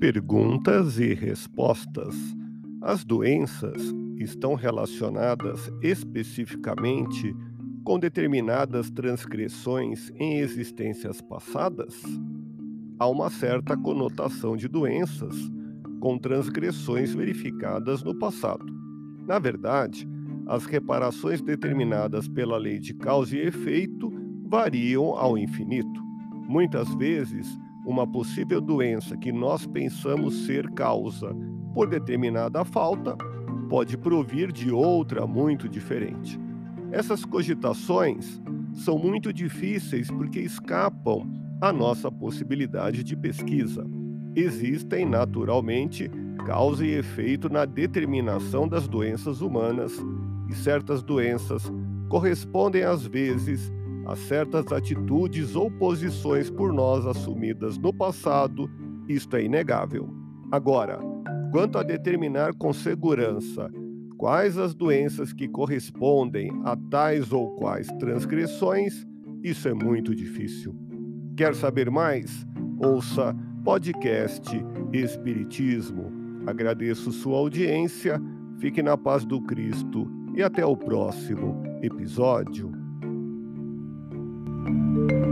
Perguntas e respostas. As doenças estão relacionadas especificamente com determinadas transgressões em existências passadas? Há uma certa conotação de doenças com transgressões verificadas no passado. Na verdade, as reparações determinadas pela lei de causa e efeito variam ao infinito. Muitas vezes, uma possível doença que nós pensamos ser causa por determinada falta pode provir de outra muito diferente. Essas cogitações são muito difíceis porque escapam à nossa possibilidade de pesquisa. Existem, naturalmente, causa e efeito na determinação das doenças humanas, e certas doenças correspondem às vezes a certas atitudes ou posições por nós assumidas no passado, isto é inegável. Agora, quanto a determinar com segurança quais as doenças que correspondem a tais ou quais transgressões, isso é muito difícil. Quer saber mais? Ouça podcast Espiritismo. Agradeço sua audiência, fique na paz do Cristo e até o próximo episódio. Thank you.